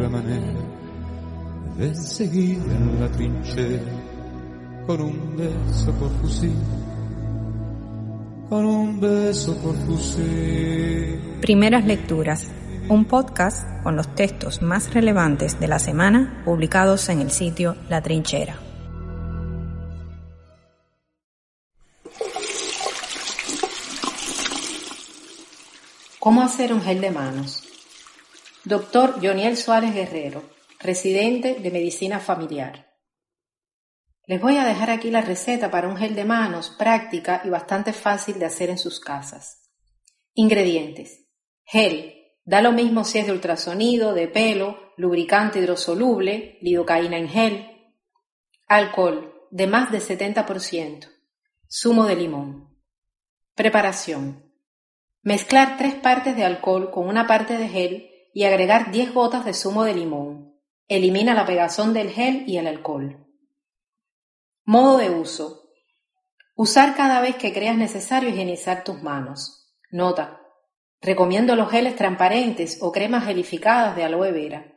Otra manera de seguir en la trinchera con un beso por fusil, con un beso por fusil. Primeras Lecturas, un podcast con los textos más relevantes de la semana publicados en el sitio La Trinchera. ¿Cómo hacer un gel de manos? Doctor Joniel Suárez Guerrero, residente de Medicina Familiar. Les voy a dejar aquí la receta para un gel de manos práctica y bastante fácil de hacer en sus casas. Ingredientes. Gel. Da lo mismo si es de ultrasonido, de pelo, lubricante hidrosoluble, lidocaína en gel. Alcohol, de más de 70%. Zumo de limón. Preparación. Mezclar tres partes de alcohol con una parte de gel y agregar 10 gotas de zumo de limón. Elimina la pegazón del gel y el alcohol. Modo de uso. Usar cada vez que creas necesario higienizar tus manos. Nota. Recomiendo los geles transparentes o cremas gelificadas de aloe vera.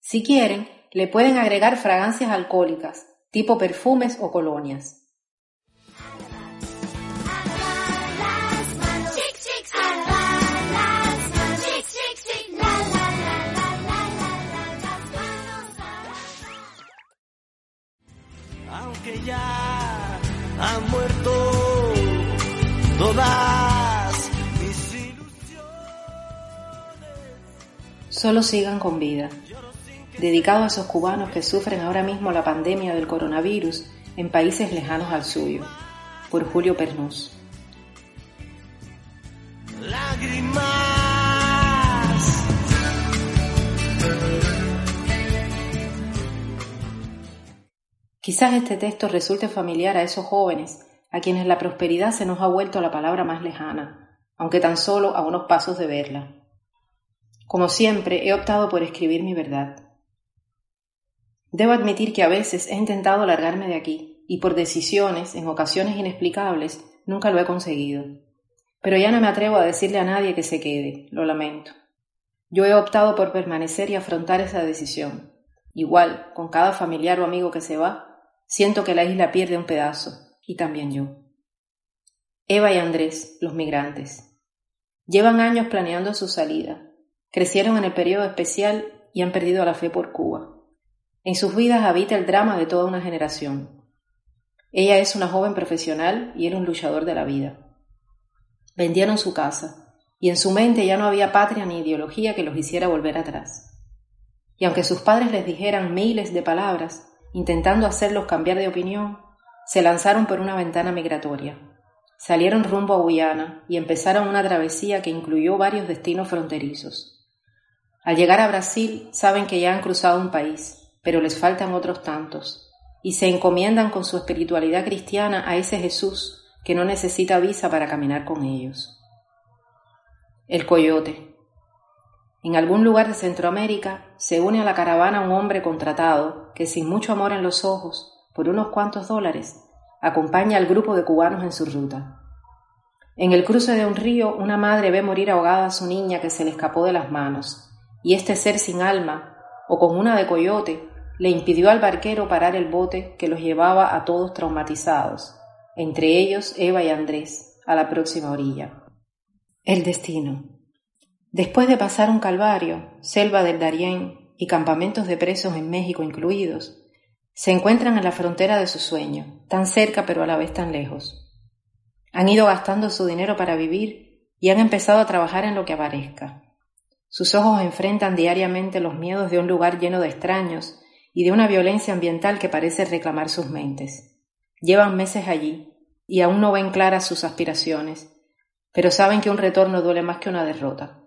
Si quieren, le pueden agregar fragancias alcohólicas, tipo perfumes o colonias. Aunque ya han muerto todas mis ilusiones. Solo sigan con vida. Dedicado a esos cubanos que sufren ahora mismo la pandemia del coronavirus en países lejanos al suyo. Por Julio. Lágrimas. Quizás este texto resulte familiar a esos jóvenes a quienes la prosperidad se nos ha vuelto la palabra más lejana, aunque tan solo a unos pasos de verla. Como siempre, he optado por escribir mi verdad. Debo admitir que a veces he intentado largarme de aquí, y por decisiones, en ocasiones inexplicables, nunca lo he conseguido. Pero ya no me atrevo a decirle a nadie que se quede, lo lamento. Yo he optado por permanecer y afrontar esa decisión. Igual, con cada familiar o amigo que se va, Siento que la isla pierde un pedazo, y también yo. Eva y Andrés, los migrantes. Llevan años planeando su salida. Crecieron en el periodo especial y han perdido la fe por Cuba. En sus vidas habita el drama de toda una generación. Ella es una joven profesional y él un luchador de la vida. Vendieron su casa, y en su mente ya no había patria ni ideología que los hiciera volver atrás. Y aunque sus padres les dijeran miles de palabras, intentando hacerlos cambiar de opinión, se lanzaron por una ventana migratoria. Salieron rumbo a Guyana y empezaron una travesía que incluyó varios destinos fronterizos. Al llegar a Brasil saben que ya han cruzado un país, pero les faltan otros tantos, y se encomiendan con su espiritualidad cristiana a ese Jesús que no necesita visa para caminar con ellos. El coyote. En algún lugar de Centroamérica se une a la caravana un hombre contratado que sin mucho amor en los ojos, por unos cuantos dólares, acompaña al grupo de cubanos en su ruta. En el cruce de un río, una madre ve morir ahogada a su niña que se le escapó de las manos, y este ser sin alma, o con una de coyote, le impidió al barquero parar el bote que los llevaba a todos traumatizados, entre ellos Eva y Andrés, a la próxima orilla. El destino. Después de pasar un calvario, selva del Darién y campamentos de presos en México incluidos, se encuentran en la frontera de su sueño, tan cerca pero a la vez tan lejos. Han ido gastando su dinero para vivir y han empezado a trabajar en lo que aparezca. Sus ojos enfrentan diariamente los miedos de un lugar lleno de extraños y de una violencia ambiental que parece reclamar sus mentes. Llevan meses allí, y aún no ven claras sus aspiraciones, pero saben que un retorno duele más que una derrota.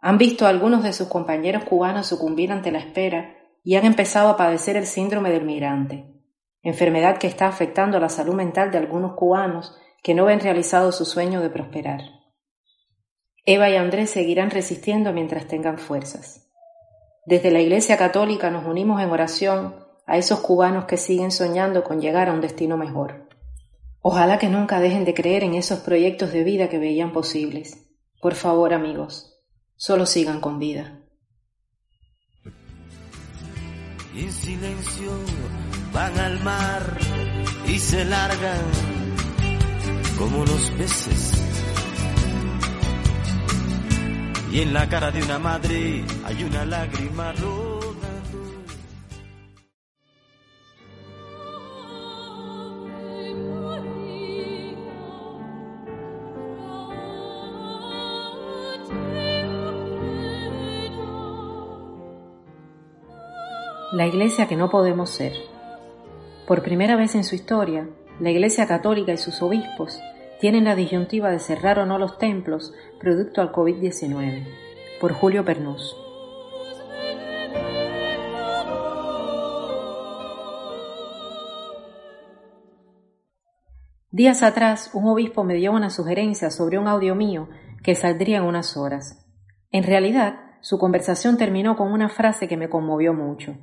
Han visto a algunos de sus compañeros cubanos sucumbir ante la espera y han empezado a padecer el síndrome del migrante, enfermedad que está afectando la salud mental de algunos cubanos que no ven realizado su sueño de prosperar. Eva y Andrés seguirán resistiendo mientras tengan fuerzas. Desde la Iglesia Católica nos unimos en oración a esos cubanos que siguen soñando con llegar a un destino mejor. Ojalá que nunca dejen de creer en esos proyectos de vida que veían posibles. Por favor, amigos, solo sigan con vida. Y en silencio van al mar y se largan como los peces. Y en la cara de una madre hay una lágrima rodando. La iglesia que no podemos ser. Por primera vez en su historia, la Iglesia Católica y sus obispos tienen la disyuntiva de cerrar o no los templos producto al COVID-19. Por Julio Pernús. Días atrás, un obispo me dio una sugerencia sobre un audio mío que saldría en unas horas. En realidad, su conversación terminó con una frase que me conmovió mucho.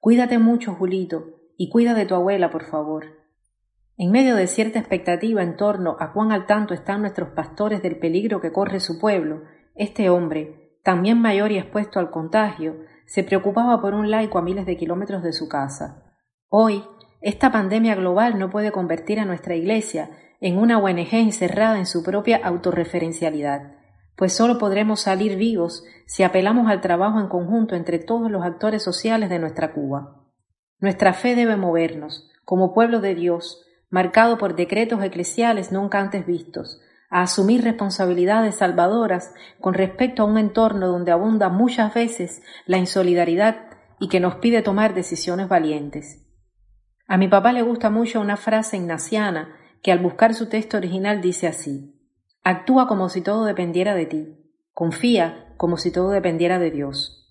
Cuídate mucho, Julito, y cuida de tu abuela, por favor. En medio de cierta expectativa en torno a cuán al tanto están nuestros pastores del peligro que corre su pueblo, este hombre, también mayor y expuesto al contagio, se preocupaba por un laico a miles de kilómetros de su casa. Hoy, esta pandemia global no puede convertir a nuestra Iglesia en una ONG encerrada en su propia autorreferencialidad, pues solo podremos salir vivos si apelamos al trabajo en conjunto entre todos los actores sociales de nuestra Cuba. Nuestra fe debe movernos, como pueblo de Dios, marcado por decretos eclesiales nunca antes vistos, a asumir responsabilidades salvadoras con respecto a un entorno donde abunda muchas veces la insolidaridad y que nos pide tomar decisiones valientes. A mi papá le gusta mucho una frase ignaciana que al buscar su texto original dice así Actúa como si todo dependiera de ti, confía como si todo dependiera de Dios.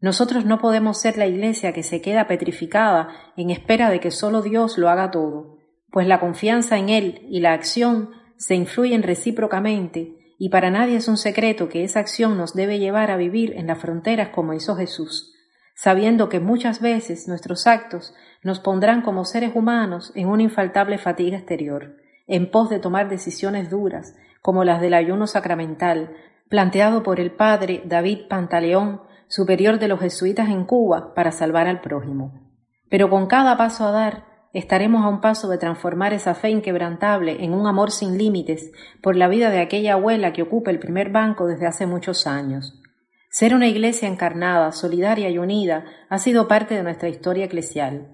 Nosotros no podemos ser la iglesia que se queda petrificada en espera de que solo Dios lo haga todo, pues la confianza en Él y la acción se influyen recíprocamente y para nadie es un secreto que esa acción nos debe llevar a vivir en las fronteras como hizo Jesús, sabiendo que muchas veces nuestros actos nos pondrán como seres humanos en una infaltable fatiga exterior, en pos de tomar decisiones duras, como las del ayuno sacramental, planteado por el padre David Pantaleón, superior de los jesuitas en Cuba, para salvar al prójimo. Pero con cada paso a dar, estaremos a un paso de transformar esa fe inquebrantable en un amor sin límites por la vida de aquella abuela que ocupa el primer banco desde hace muchos años. Ser una iglesia encarnada, solidaria y unida ha sido parte de nuestra historia eclesial.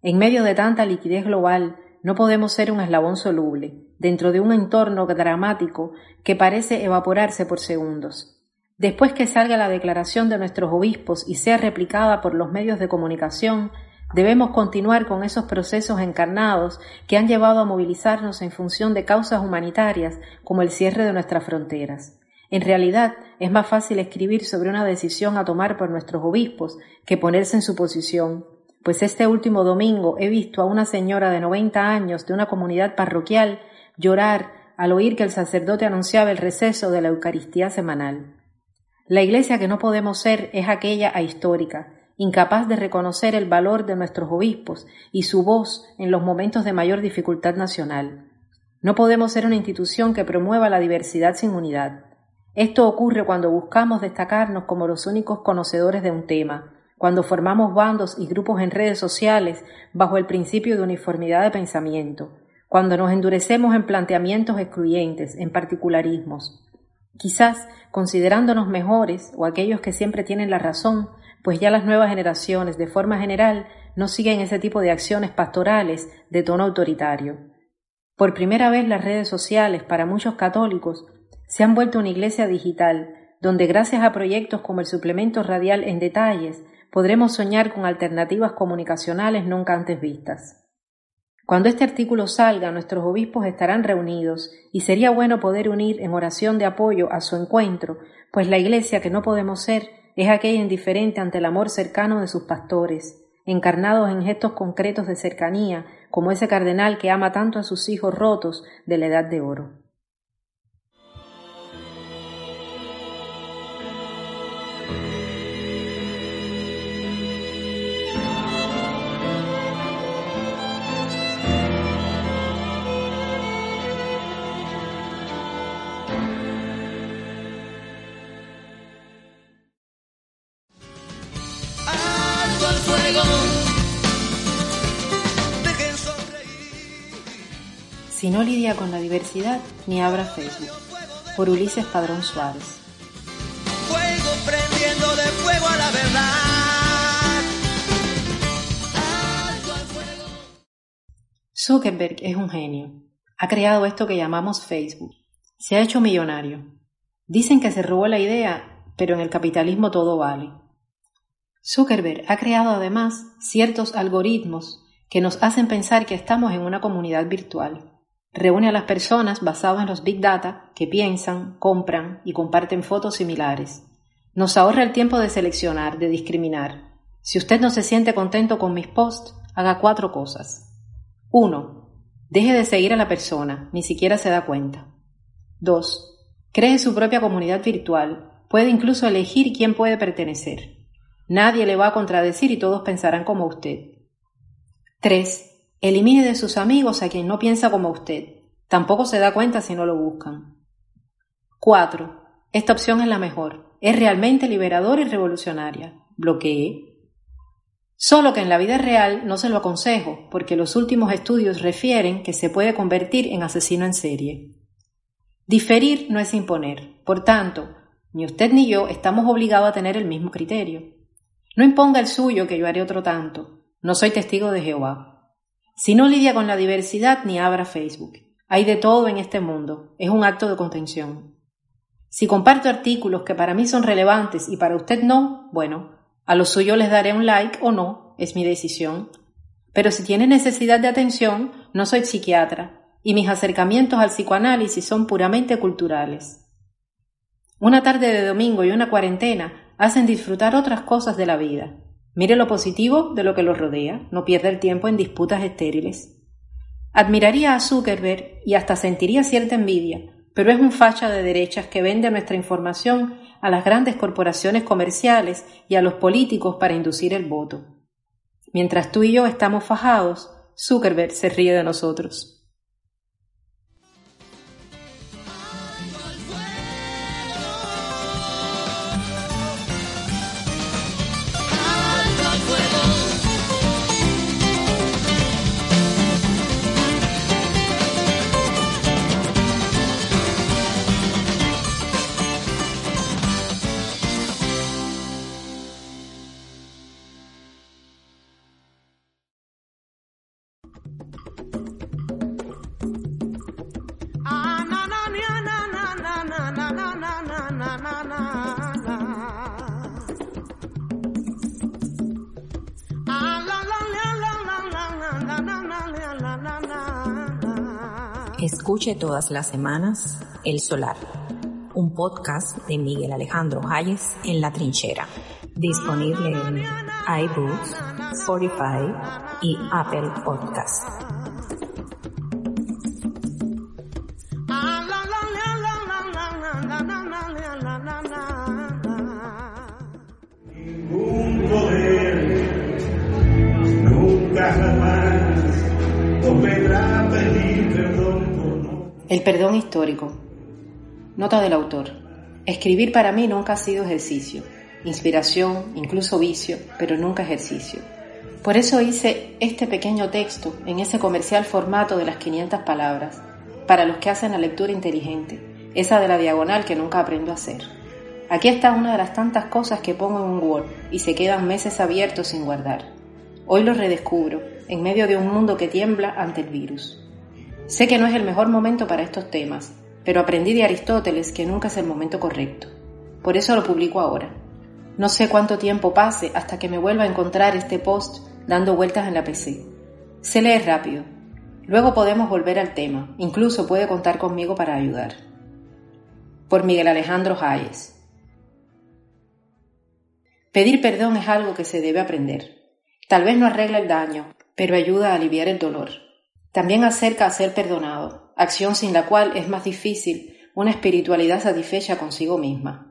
En medio de tanta liquidez global, no podemos ser un eslabón soluble, dentro de un entorno dramático que parece evaporarse por segundos. Después que salga la declaración de nuestros obispos y sea replicada por los medios de comunicación, Debemos continuar con esos procesos encarnados que han llevado a movilizarnos en función de causas humanitarias como el cierre de nuestras fronteras. En realidad, es más fácil escribir sobre una decisión a tomar por nuestros obispos que ponerse en su posición, pues este último domingo he visto a una señora de 90 años de una comunidad parroquial llorar al oír que el sacerdote anunciaba el receso de la Eucaristía semanal. La iglesia que no podemos ser es aquella ahistórica, incapaz de reconocer el valor de nuestros obispos y su voz en los momentos de mayor dificultad nacional. No podemos ser una institución que promueva la diversidad sin unidad. Esto ocurre cuando buscamos destacarnos como los únicos conocedores de un tema, cuando formamos bandos y grupos en redes sociales bajo el principio de uniformidad de pensamiento, cuando nos endurecemos en planteamientos excluyentes, en particularismos. Quizás, considerándonos mejores o aquellos que siempre tienen la razón, pues ya las nuevas generaciones, de forma general, no siguen ese tipo de acciones pastorales de tono autoritario. Por primera vez las redes sociales, para muchos católicos, se han vuelto una iglesia digital, donde gracias a proyectos como el suplemento radial en detalles, podremos soñar con alternativas comunicacionales nunca antes vistas. Cuando este artículo salga, nuestros obispos estarán reunidos y sería bueno poder unir en oración de apoyo a su encuentro, pues la Iglesia que no podemos ser es aquella indiferente ante el amor cercano de sus pastores, encarnados en gestos concretos de cercanía, como ese cardenal que ama tanto a sus hijos rotos de la edad de oro. No lidia con la diversidad, ni abra Facebook. Por Ulises Padrón Suárez. Fuego prendiendo de fuego a la verdad. Zuckerberg es un genio. Ha creado esto que llamamos Facebook. Se ha hecho millonario. Dicen que se robó la idea, pero en el capitalismo todo vale. Zuckerberg ha creado además ciertos algoritmos que nos hacen pensar que estamos en una comunidad virtual. Reúne a las personas basadas en los Big Data que piensan, compran y comparten fotos similares. Nos ahorra el tiempo de seleccionar, de discriminar. Si usted no se siente contento con mis posts, haga cuatro cosas. 1. Deje de seguir a la persona, ni siquiera se da cuenta. 2. Cree su propia comunidad virtual, puede incluso elegir quién puede pertenecer. Nadie le va a contradecir y todos pensarán como usted. 3. Elimine de sus amigos a quien no piensa como usted. Tampoco se da cuenta si no lo buscan. 4. Esta opción es la mejor. Es realmente liberadora y revolucionaria. Bloquee. Solo que en la vida real no se lo aconsejo, porque los últimos estudios refieren que se puede convertir en asesino en serie. Diferir no es imponer. Por tanto, ni usted ni yo estamos obligados a tener el mismo criterio. No imponga el suyo que yo haré otro tanto. No soy testigo de Jehová. Si no lidia con la diversidad, ni abra Facebook. Hay de todo en este mundo. Es un acto de contención. Si comparto artículos que para mí son relevantes y para usted no, bueno, a los suyos les daré un like o no, es mi decisión. Pero si tiene necesidad de atención, no soy psiquiatra y mis acercamientos al psicoanálisis son puramente culturales. Una tarde de domingo y una cuarentena hacen disfrutar otras cosas de la vida. Mire lo positivo de lo que lo rodea, no pierda el tiempo en disputas estériles. Admiraría a Zuckerberg y hasta sentiría cierta envidia, pero es un facha de derechas que vende nuestra información a las grandes corporaciones comerciales y a los políticos para inducir el voto. Mientras tú y yo estamos fajados, Zuckerberg se ríe de nosotros. Escuche todas las semanas El Solar, un podcast de Miguel Alejandro Hayes en La Trinchera, disponible en iBooks, Spotify y Apple Podcasts. El perdón histórico. Nota del autor. Escribir para mí nunca ha sido ejercicio, inspiración, incluso vicio, pero nunca ejercicio. Por eso hice este pequeño texto en ese comercial formato de las 500 palabras, para los que hacen la lectura inteligente, esa de la diagonal que nunca aprendo a hacer. Aquí está una de las tantas cosas que pongo en un Word y se quedan meses abiertos sin guardar. Hoy lo redescubro, en medio de un mundo que tiembla ante el virus. Sé que no es el mejor momento para estos temas, pero aprendí de Aristóteles que nunca es el momento correcto. Por eso lo publico ahora. No sé cuánto tiempo pase hasta que me vuelva a encontrar este post dando vueltas en la PC. Se lee rápido. Luego podemos volver al tema, incluso puede contar conmigo para ayudar. Por Miguel Alejandro Hayes. Pedir perdón es algo que se debe aprender. Tal vez no arregla el daño, pero ayuda a aliviar el dolor. También acerca a ser perdonado, acción sin la cual es más difícil una espiritualidad satisfecha consigo misma.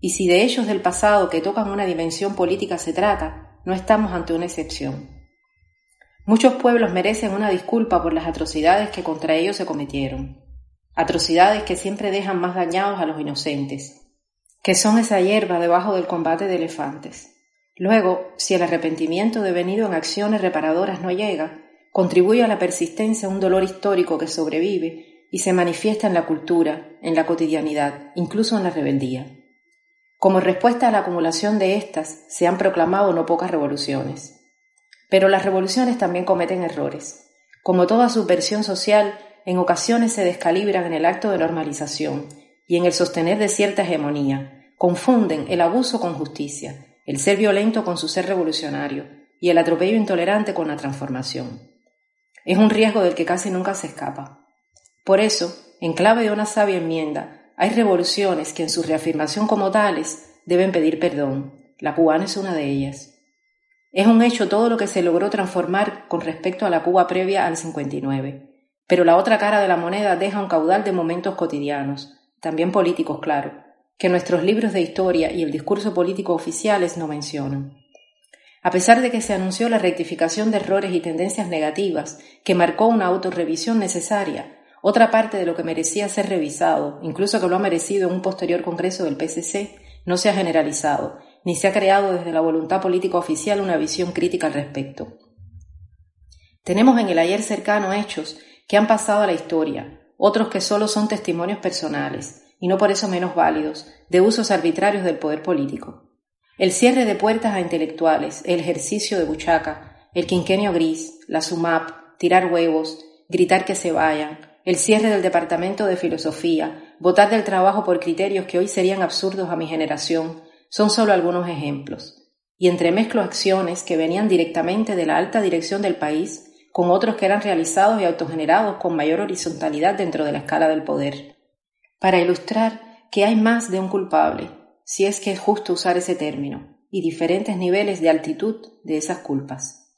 Y si de ellos del pasado que tocan una dimensión política se trata, no estamos ante una excepción. Muchos pueblos merecen una disculpa por las atrocidades que contra ellos se cometieron, atrocidades que siempre dejan más dañados a los inocentes, que son esa hierba debajo del combate de elefantes. Luego, si el arrepentimiento devenido en acciones reparadoras no llega, contribuye a la persistencia un dolor histórico que sobrevive y se manifiesta en la cultura, en la cotidianidad, incluso en la rebeldía. Como respuesta a la acumulación de estas, se han proclamado no pocas revoluciones. Pero las revoluciones también cometen errores. Como toda subversión social, en ocasiones se descalibran en el acto de normalización y en el sostener de cierta hegemonía, confunden el abuso con justicia, el ser violento con su ser revolucionario y el atropello intolerante con la transformación. Es un riesgo del que casi nunca se escapa. Por eso, en clave de una sabia enmienda, hay revoluciones que en su reafirmación como tales deben pedir perdón. La cubana es una de ellas. Es un hecho todo lo que se logró transformar con respecto a la Cuba previa al 59. Pero la otra cara de la moneda deja un caudal de momentos cotidianos, también políticos, claro, que nuestros libros de historia y el discurso político oficiales no mencionan. A pesar de que se anunció la rectificación de errores y tendencias negativas, que marcó una autorrevisión necesaria, otra parte de lo que merecía ser revisado, incluso que lo ha merecido en un posterior congreso del PCC, no se ha generalizado, ni se ha creado desde la voluntad política oficial una visión crítica al respecto. Tenemos en el ayer cercano hechos que han pasado a la historia, otros que solo son testimonios personales, y no por eso menos válidos, de usos arbitrarios del poder político. El cierre de puertas a intelectuales, el ejercicio de buchaca, el quinquenio gris, la SUMAP, tirar huevos, gritar que se vayan, el cierre del departamento de filosofía, votar del trabajo por criterios que hoy serían absurdos a mi generación, son solo algunos ejemplos. Y entremezclo acciones que venían directamente de la alta dirección del país con otros que eran realizados y autogenerados con mayor horizontalidad dentro de la escala del poder para ilustrar que hay más de un culpable, si es que es justo usar ese término, y diferentes niveles de altitud de esas culpas.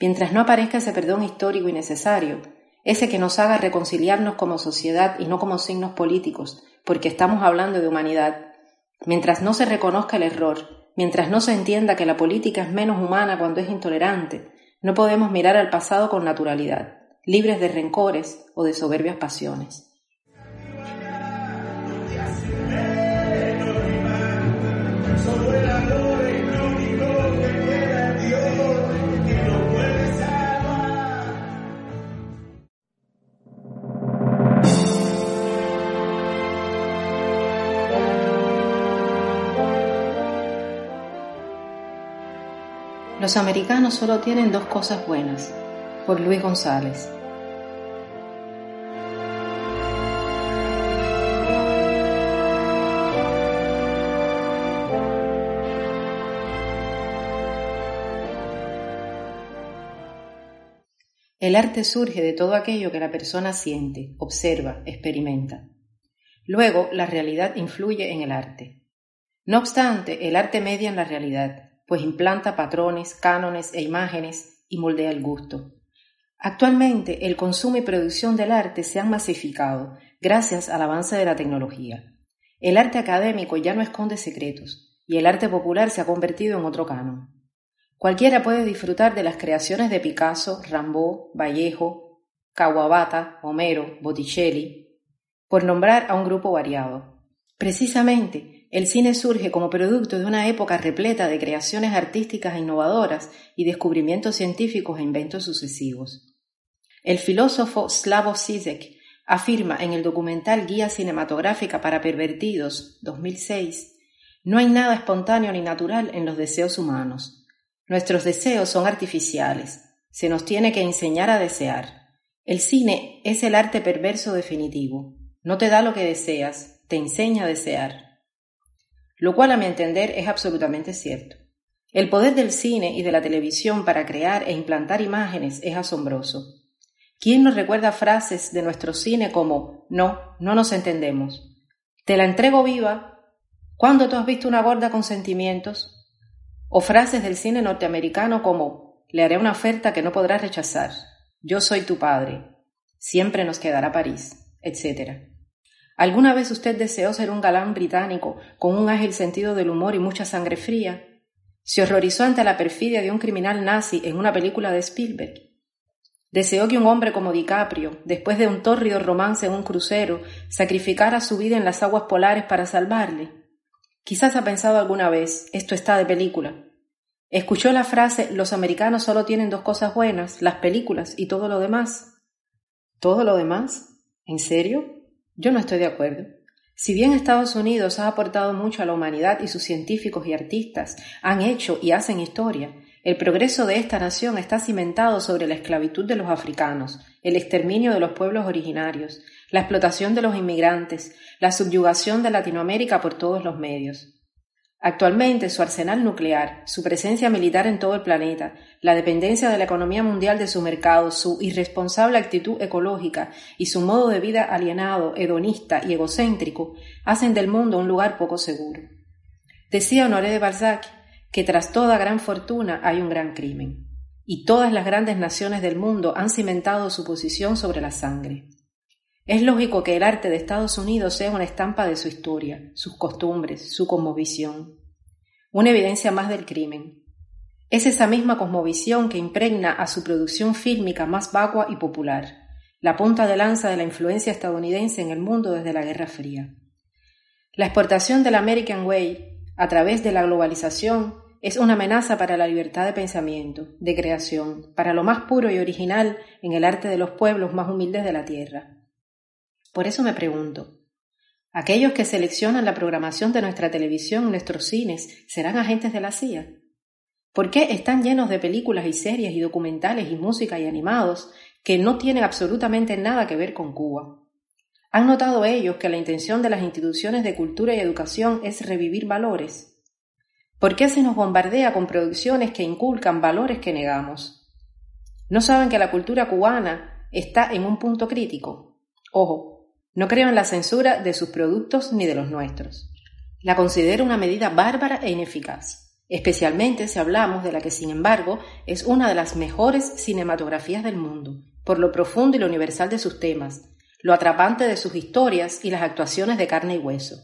Mientras no aparezca ese perdón histórico y necesario, ese que nos haga reconciliarnos como sociedad y no como signos políticos, porque estamos hablando de humanidad, mientras no se reconozca el error, mientras no se entienda que la política es menos humana cuando es intolerante, no podemos mirar al pasado con naturalidad, libres de rencores o de soberbias pasiones. Los americanos solo tienen dos cosas buenas, por Luis González. El arte surge de todo aquello que la persona siente, observa, experimenta. Luego, la realidad influye en el arte. No obstante, el arte media en la realidad, pues implanta patrones, cánones e imágenes y moldea el gusto. Actualmente, el consumo y producción del arte se han masificado gracias al avance de la tecnología. El arte académico ya no esconde secretos y el arte popular se ha convertido en otro canon. Cualquiera puede disfrutar de las creaciones de Picasso, Rambaud, Vallejo, Kawabata, Homero, Botticelli, por nombrar a un grupo variado. Precisamente, el cine surge como producto de una época repleta de creaciones artísticas e innovadoras y descubrimientos científicos e inventos sucesivos. El filósofo Slavoj Zizek afirma en el documental Guía Cinematográfica para Pervertidos 2006, no hay nada espontáneo ni natural en los deseos humanos. Nuestros deseos son artificiales. Se nos tiene que enseñar a desear. El cine es el arte perverso definitivo. No te da lo que deseas, te enseña a desear lo cual a mi entender es absolutamente cierto. El poder del cine y de la televisión para crear e implantar imágenes es asombroso. ¿Quién nos recuerda frases de nuestro cine como no, no nos entendemos? Te la entrego viva. ¿Cuándo tú has visto una gorda con sentimientos? O frases del cine norteamericano como le haré una oferta que no podrás rechazar. Yo soy tu padre. Siempre nos quedará París, etc. ¿Alguna vez usted deseó ser un galán británico con un ágil sentido del humor y mucha sangre fría? ¿Se horrorizó ante la perfidia de un criminal nazi en una película de Spielberg? Deseó que un hombre como DiCaprio, después de un tórrido romance en un crucero, sacrificara su vida en las aguas polares para salvarle. Quizás ha pensado alguna vez, esto está de película. Escuchó la frase, los americanos solo tienen dos cosas buenas, las películas y todo lo demás. ¿Todo lo demás? ¿En serio? Yo no estoy de acuerdo. Si bien Estados Unidos ha aportado mucho a la humanidad y sus científicos y artistas han hecho y hacen historia, el progreso de esta nación está cimentado sobre la esclavitud de los africanos, el exterminio de los pueblos originarios, la explotación de los inmigrantes, la subyugación de Latinoamérica por todos los medios. Actualmente su arsenal nuclear, su presencia militar en todo el planeta, la dependencia de la economía mundial de su mercado, su irresponsable actitud ecológica y su modo de vida alienado, hedonista y egocéntrico hacen del mundo un lugar poco seguro. Decía Honoré de Balzac que tras toda gran fortuna hay un gran crimen, y todas las grandes naciones del mundo han cimentado su posición sobre la sangre. Es lógico que el arte de Estados Unidos sea una estampa de su historia, sus costumbres, su cosmovisión, una evidencia más del crimen. Es esa misma cosmovisión que impregna a su producción fílmica más vacua y popular, la punta de lanza de la influencia estadounidense en el mundo desde la Guerra Fría. La exportación del American Way a través de la globalización es una amenaza para la libertad de pensamiento, de creación, para lo más puro y original en el arte de los pueblos más humildes de la tierra. Por eso me pregunto, ¿aquellos que seleccionan la programación de nuestra televisión en nuestros cines serán agentes de la CIA? ¿Por qué están llenos de películas y series y documentales y música y animados que no tienen absolutamente nada que ver con Cuba? ¿Han notado ellos que la intención de las instituciones de cultura y educación es revivir valores? ¿Por qué se nos bombardea con producciones que inculcan valores que negamos? ¿No saben que la cultura cubana está en un punto crítico? Ojo, no creo en la censura de sus productos ni de los nuestros. La considero una medida bárbara e ineficaz, especialmente si hablamos de la que, sin embargo, es una de las mejores cinematografías del mundo, por lo profundo y lo universal de sus temas, lo atrapante de sus historias y las actuaciones de carne y hueso.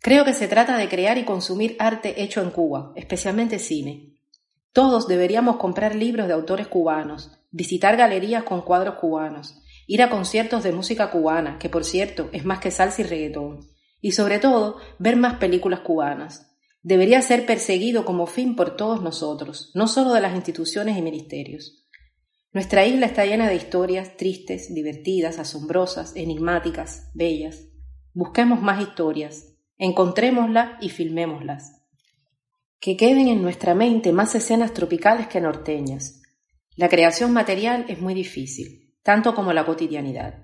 Creo que se trata de crear y consumir arte hecho en Cuba, especialmente cine. Todos deberíamos comprar libros de autores cubanos, visitar galerías con cuadros cubanos, ir a conciertos de música cubana, que por cierto es más que salsa y reggaetón, y sobre todo ver más películas cubanas. Debería ser perseguido como fin por todos nosotros, no solo de las instituciones y ministerios. Nuestra isla está llena de historias tristes, divertidas, asombrosas, enigmáticas, bellas. Busquemos más historias, encontrémoslas y filmémoslas. Que queden en nuestra mente más escenas tropicales que norteñas. La creación material es muy difícil, tanto como la cotidianidad.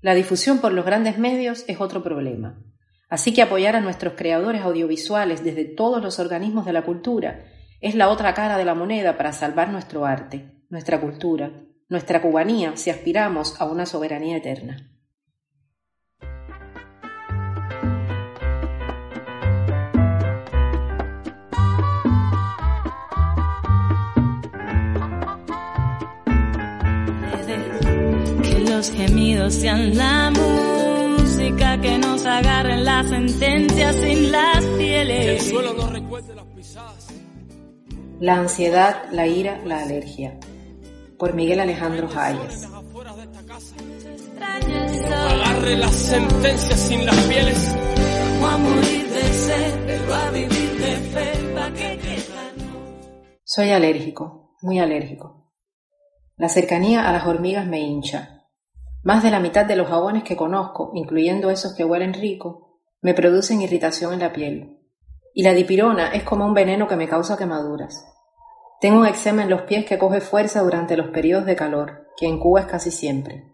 La difusión por los grandes medios es otro problema. Así que apoyar a nuestros creadores audiovisuales desde todos los organismos de la cultura es la otra cara de la moneda para salvar nuestro arte nuestra cultura, nuestra cubanía si aspiramos a una soberanía eterna. Los gemidos sean la música, que nos agarren las sentencias sin las pieles. el suelo no recuerde las pisadas. La ansiedad, la ira, la alergia por Miguel Alejandro Hayes. Agarre las sentencias sin las pieles. Soy alérgico, muy alérgico. La cercanía a las hormigas me hincha. Más de la mitad de los jabones que conozco, incluyendo esos que huelen rico, me producen irritación en la piel. Y la dipirona es como un veneno que me causa quemaduras. Tengo un eczema en los pies que coge fuerza durante los periodos de calor, que en Cuba es casi siempre.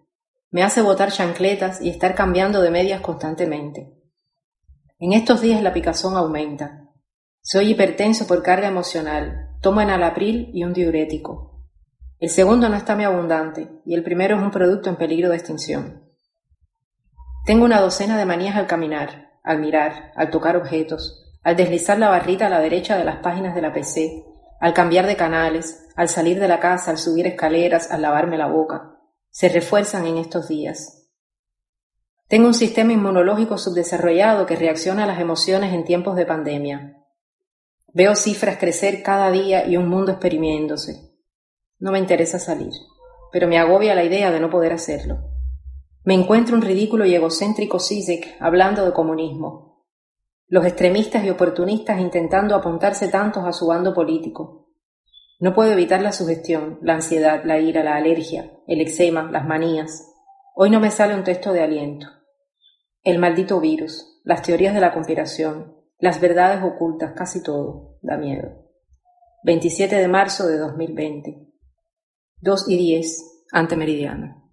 Me hace botar chancletas y estar cambiando de medias constantemente. En estos días la picazón aumenta. Soy hipertenso por carga emocional. Tomo enalapril y un diurético. El segundo no está muy abundante y el primero es un producto en peligro de extinción. Tengo una docena de manías al caminar, al mirar, al tocar objetos, al deslizar la barrita a la derecha de las páginas de la PC, al cambiar de canales, al salir de la casa, al subir escaleras, al lavarme la boca. Se refuerzan en estos días. Tengo un sistema inmunológico subdesarrollado que reacciona a las emociones en tiempos de pandemia. Veo cifras crecer cada día y un mundo exprimiéndose. No me interesa salir, pero me agobia la idea de no poder hacerlo. Me encuentro un ridículo y egocéntrico Zizek hablando de comunismo. Los extremistas y oportunistas intentando apuntarse tantos a su bando político. No puedo evitar la sugestión, la ansiedad, la ira, la alergia, el eczema, las manías. Hoy no me sale un texto de aliento. El maldito virus, las teorías de la conspiración, las verdades ocultas, casi todo, da miedo. 27 de marzo de 2020. 2 y 10, ante meridiano.